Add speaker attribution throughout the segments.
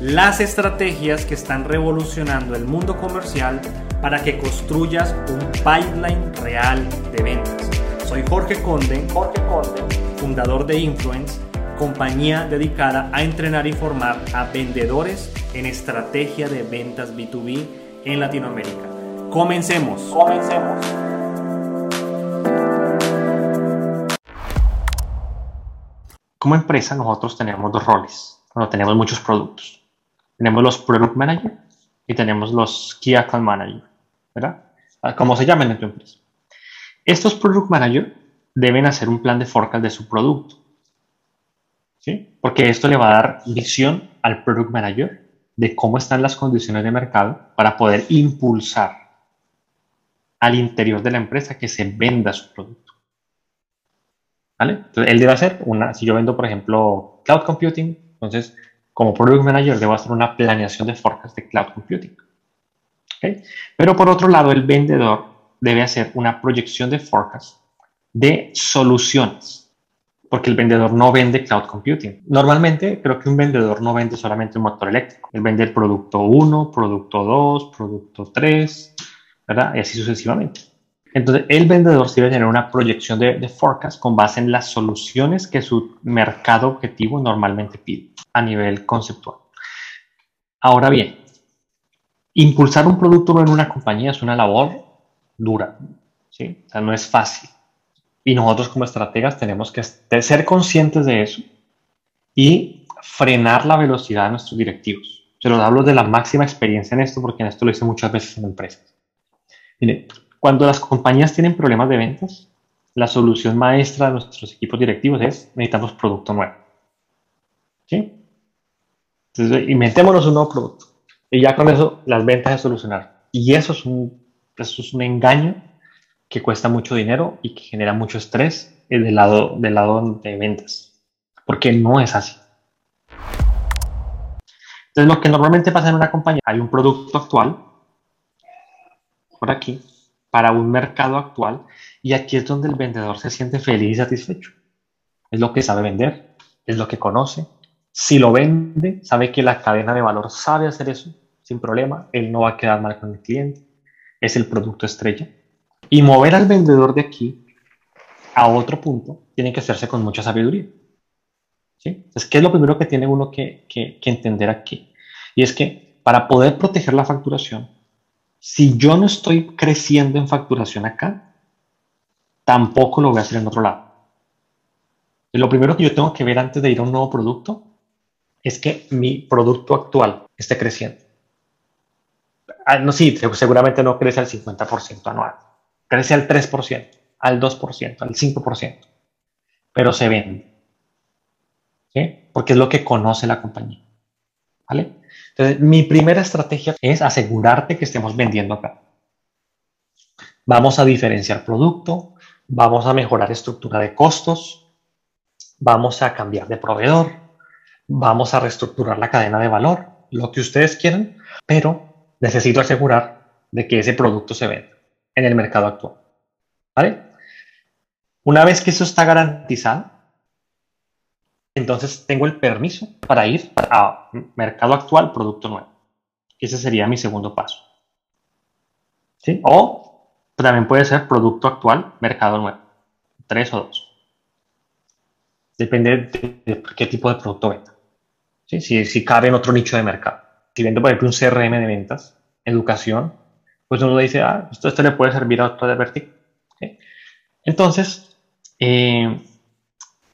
Speaker 1: las estrategias que están revolucionando el mundo comercial para que construyas un pipeline real de ventas. Soy Jorge Conde, Jorge Conde, fundador de Influence, compañía dedicada a entrenar y formar a vendedores en estrategia de ventas B2B en Latinoamérica. Comencemos. Comencemos. Como empresa nosotros tenemos dos roles cuando tenemos muchos productos. Tenemos los Product Manager y tenemos los Key Account Manager, ¿verdad? Ah, como se llaman en tu empresa. Estos Product Manager deben hacer un plan de forecast de su producto. ¿Sí? Porque esto le va a dar visión al Product Manager de cómo están las condiciones de mercado para poder impulsar al interior de la empresa que se venda su producto. ¿Vale? Entonces, él debe hacer una, si yo vendo, por ejemplo, cloud computing, entonces como Product Manager debo hacer una planeación de forecast de Cloud Computing. Pero por otro lado, el vendedor debe hacer una proyección de forecast de soluciones, porque el vendedor no vende Cloud Computing. Normalmente creo que un vendedor no vende solamente un motor eléctrico, él vende el producto 1, producto 2, producto 3, ¿verdad? Y así sucesivamente. Entonces, el vendedor debe tener una proyección de, de forecast con base en las soluciones que su mercado objetivo normalmente pide a nivel conceptual. Ahora bien, impulsar un producto en una compañía es una labor dura, ¿sí? O sea, no es fácil. Y nosotros como estrategas tenemos que ser conscientes de eso y frenar la velocidad de nuestros directivos. Se los hablo de la máxima experiencia en esto porque en esto lo hice muchas veces en empresas. Mire, cuando las compañías tienen problemas de ventas, la solución maestra de nuestros equipos directivos es necesitamos producto nuevo. ¿Sí? Entonces, inventémonos un nuevo producto. Y ya con eso las ventas se solucionaron. Y eso es un, eso es un engaño que cuesta mucho dinero y que genera mucho estrés del lado, del lado de ventas. Porque no es así. Entonces, lo que normalmente pasa en una compañía, hay un producto actual, por aquí, para un mercado actual, y aquí es donde el vendedor se siente feliz y satisfecho. Es lo que sabe vender, es lo que conoce, si lo vende, sabe que la cadena de valor sabe hacer eso sin problema, él no va a quedar mal con el cliente, es el producto estrella. Y mover al vendedor de aquí a otro punto tiene que hacerse con mucha sabiduría. ¿Sí? Entonces, ¿qué es lo primero que tiene uno que, que, que entender aquí? Y es que para poder proteger la facturación, si yo no estoy creciendo en facturación acá, tampoco lo voy a hacer en otro lado. Lo primero que yo tengo que ver antes de ir a un nuevo producto es que mi producto actual esté creciendo. Ah, no, sí, seguramente no crece al 50% anual, crece al 3%, al 2%, al 5%, pero se vende. ¿sí? Porque es lo que conoce la compañía. ¿Vale? Entonces, mi primera estrategia es asegurarte que estemos vendiendo acá. Vamos a diferenciar producto, vamos a mejorar estructura de costos, vamos a cambiar de proveedor, vamos a reestructurar la cadena de valor, lo que ustedes quieran, pero necesito asegurar de que ese producto se venda en el mercado actual. ¿Vale? Una vez que eso está garantizado, entonces tengo el permiso para ir a mercado actual, producto nuevo. Ese sería mi segundo paso. ¿Sí? O también puede ser producto actual, mercado nuevo. Tres o dos. Depende de qué tipo de producto venda si, si cabe en otro nicho de mercado. Si vendo, por ejemplo, un CRM de ventas, educación, pues uno dice, ah, esto, esto le puede servir a otro de vertical. Entonces, eh,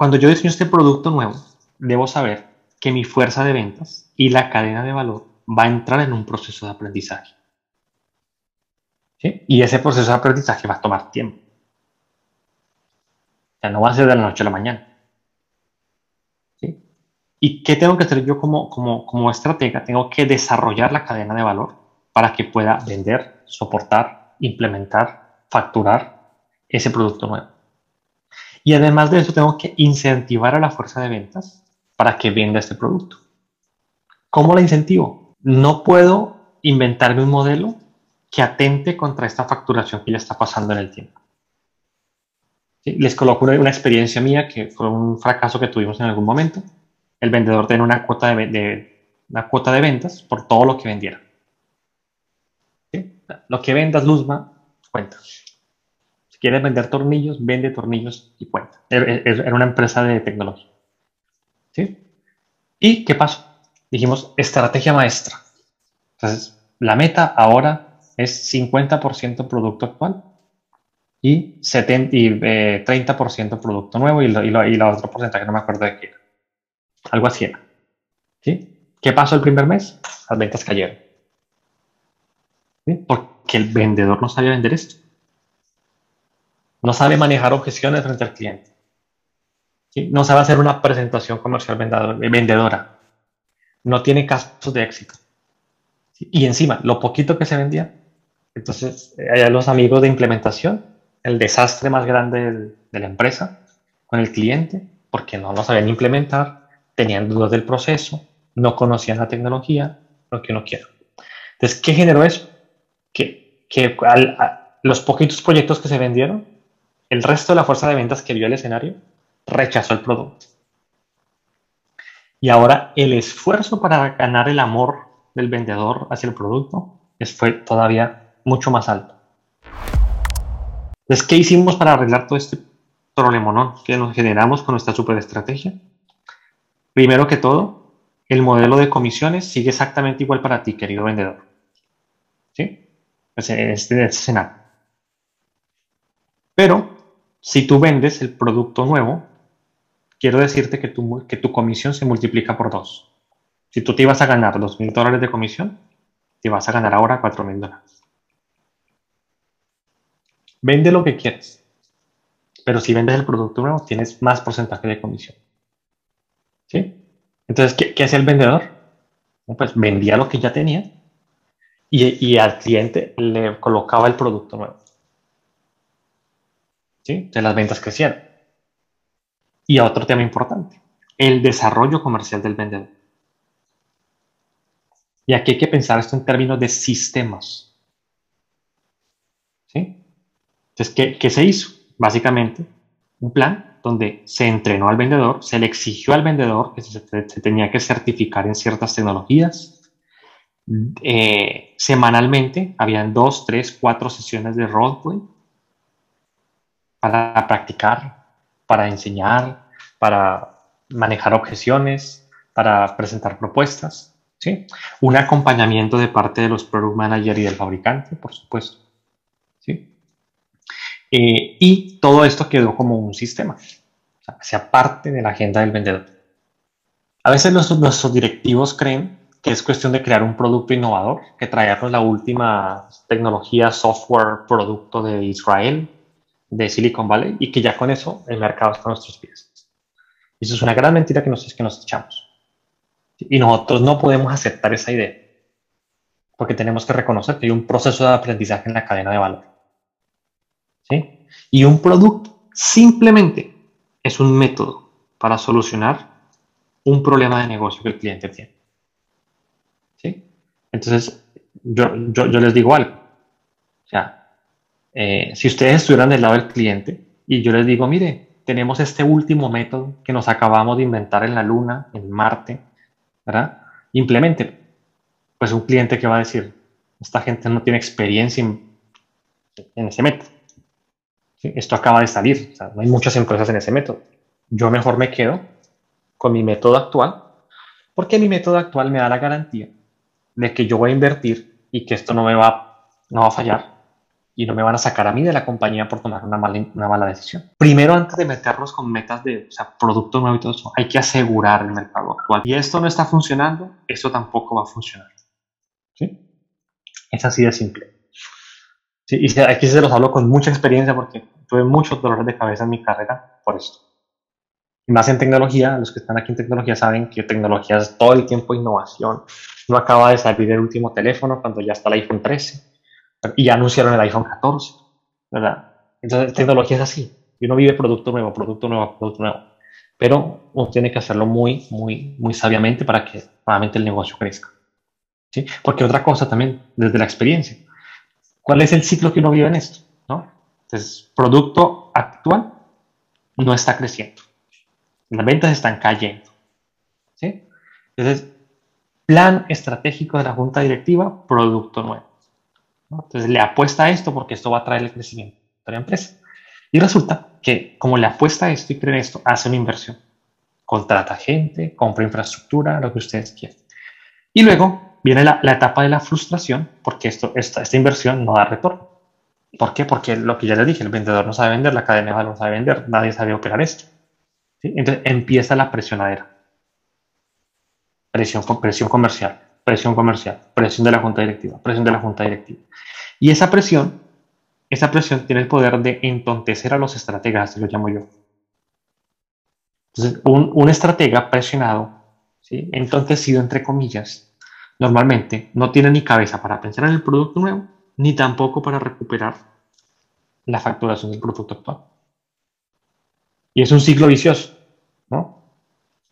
Speaker 1: cuando yo diseño este producto nuevo, debo saber que mi fuerza de ventas y la cadena de valor va a entrar en un proceso de aprendizaje. Y ese proceso de aprendizaje va a tomar tiempo. O sea, no va a ser de la noche a la mañana. ¿Y qué tengo que hacer yo como, como, como estratega? Tengo que desarrollar la cadena de valor para que pueda vender, soportar, implementar, facturar ese producto nuevo. Y además de eso, tengo que incentivar a la fuerza de ventas para que venda este producto. ¿Cómo la incentivo? No puedo inventarme un modelo que atente contra esta facturación que ya está pasando en el tiempo. Les coloco una, experiencia mía que fue un fracaso que tuvimos en algún momento. El vendedor tiene una cuota de, una cuota de ventas por todo lo que vendiera. Lo que vendas, Luzma, cuenta. Quieres vender tornillos, vende tornillos y cuenta. Era una empresa de tecnología. ¿Sí? ¿Y qué pasó? Dijimos, estrategia maestra. Entonces, la meta ahora es 50% producto actual y, 70, y 30% eh, producto nuevo y, la otro porcentaje no me acuerdo de qué era. Algo así era. ¿Sí? ¿Qué pasó el primer mes? Las ventas cayeron. ¿Sí? Porque el vendedor no sabía vender esto. No sabe manejar objeciones frente al cliente. No sabe hacer una presentación comercial vendedora no tiene casos de éxito. Y encima, lo poquito que se vendía, entonces allá los amigos de implementación, el desastre más grande de la empresa con el cliente, porque no lo sabían implementar, tenían dudas del proceso, no conocían la tecnología, lo que uno quiera. Entonces, ¿qué generó eso? Que, que los poquitos proyectos que se vendieron, el resto de la fuerza de ventas que vio el escenario rechazó el producto. Y ahora el esfuerzo para ganar el amor del vendedor hacia el producto fue todavía mucho más alto. Entonces, ¿qué hicimos para arreglar todo este problemón que nos generamos con nuestra superestrategia? Primero que todo, el modelo de comisiones sigue exactamente igual para ti, querido vendedor. ¿Sí? Este, este escenario. Pero, si tú vendes el producto nuevo, quiero decirte que tu, que tu comisión se multiplica por dos. Si tú te ibas a ganar dos mil dólares de comisión, te vas a ganar ahora cuatro mil dólares. Vende lo que quieres, pero si vendes el producto nuevo, tienes más porcentaje de comisión. ¿Sí? Entonces, ¿qué, qué hacía el vendedor? Pues vendía lo que ya tenía y, y al cliente le colocaba el producto nuevo. Entonces las ventas crecían. Y otro tema importante, el desarrollo comercial del vendedor. Y aquí hay que pensar esto en términos de sistemas. ¿Sí? Entonces, ¿qué, ¿qué, se hizo? Básicamente, un plan donde se entrenó al vendedor, se le exigió al vendedor que se, tenía que certificar en ciertas tecnologías. Eh, semanalmente, habían dos, tres, cuatro sesiones de roleplay para practicar para enseñar, para manejar objeciones, para presentar propuestas. ¿sí? Un acompañamiento de parte de los product manager y del fabricante, por supuesto. ¿sí? Eh, y todo esto quedó como un sistema, o sea, parte de la agenda del vendedor. A veces nuestros, directivos creen que es cuestión de crear un producto innovador, que traernos la última tecnología, software, producto de Israel, de Silicon Valley y que ya con eso el mercado está a nuestros pies. Y eso es una gran mentira que nos, que nos echamos. Y nosotros no podemos aceptar esa idea, porque tenemos que reconocer que hay un proceso de aprendizaje en la cadena de valor. ¿Sí? Y un producto simplemente es un método para solucionar un problema de negocio que el cliente tiene. ¿Sí? Entonces, yo, yo, yo les digo algo. O sea, eh, si ustedes estuvieran del lado del cliente y yo les digo, mire, tenemos este último método que nos acabamos de inventar en la Luna, en Marte, ¿verdad? Implemente. Pues un cliente que va a decir, esta gente no tiene experiencia en, ese método. Esto acaba de salir, no hay muchas empresas en ese método. Yo mejor me quedo con mi método actual, porque mi método actual me da la garantía de que yo voy a invertir y que esto no me va, no va a fallar y no me van a sacar a mí de la compañía por tomar una mala, una mala decisión. Primero, antes de meternos con metas de o sea, producto nuevo y todo eso, hay que asegurar el mercado actual. Y esto no está funcionando, esto tampoco va a funcionar. ¿Sí? Es así de simple. Sí, y aquí se los hablo con mucha experiencia porque tuve muchos dolores de cabeza en mi carrera por esto. Y más en tecnología, los que están aquí en tecnología saben que tecnología es todo el tiempo innovación. No acaba de salir el último teléfono cuando ya está el iPhone 13 y ya anunciaron el iPhone 14, ¿verdad? Entonces, tecnología es así. Y uno vive producto nuevo, producto nuevo, producto nuevo. Pero uno tiene que hacerlo muy, muy, muy sabiamente para que nuevamente el negocio crezca. ¿Sí? Porque otra cosa también, desde la experiencia, ¿cuál es el ciclo que uno vive en esto? ¿no? Entonces, producto actual no está creciendo. Las ventas están cayendo. ¿sí? Entonces, plan estratégico de la junta directiva, producto nuevo. Entonces, le apuesta a esto porque esto va a traer el crecimiento de la empresa. Y resulta que como le apuesta a esto y cree en esto, hace una inversión. Contrata gente, compra infraestructura, lo que ustedes quieran. Y luego viene la, etapa de la frustración porque esto, esta, esta inversión no da retorno. ¿Por qué? Porque lo que ya les dije, el vendedor no sabe vender, la cadena de valor no sabe vender, nadie sabe operar esto. Entonces empieza la presionadera. Presión, presión comercial, presión comercial, presión de la junta directiva, presión de la junta directiva. Y esa presión esa presión tiene el poder de entontecer a los estrategas, lo llamo yo. Entonces, un, estratega presionado, ¿sí? entontecido entre comillas, normalmente no tiene ni cabeza para pensar en el producto nuevo, ni tampoco para recuperar la facturación del producto actual. Y es un ciclo vicioso, ¿no?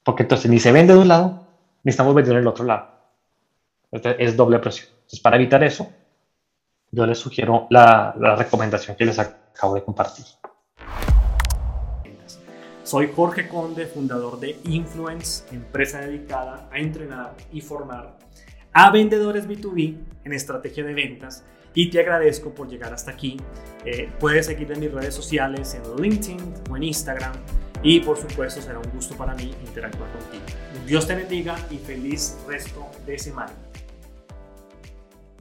Speaker 1: Porque entonces ni se vende de un lado, ni estamos vendiendo en el otro lado. Es doble presión. Entonces, para evitar eso, yo les sugiero la, recomendación que les acabo de compartir.
Speaker 2: Soy Jorge Conde, fundador de Influence, empresa dedicada a entrenar y formar a vendedores B2B en estrategia de ventas. Y te agradezco por llegar hasta aquí. Eh, puedes seguirme en mis redes sociales, en LinkedIn o en Instagram. Y por supuesto será un gusto para mí interactuar contigo. Dios te bendiga y feliz resto de semana.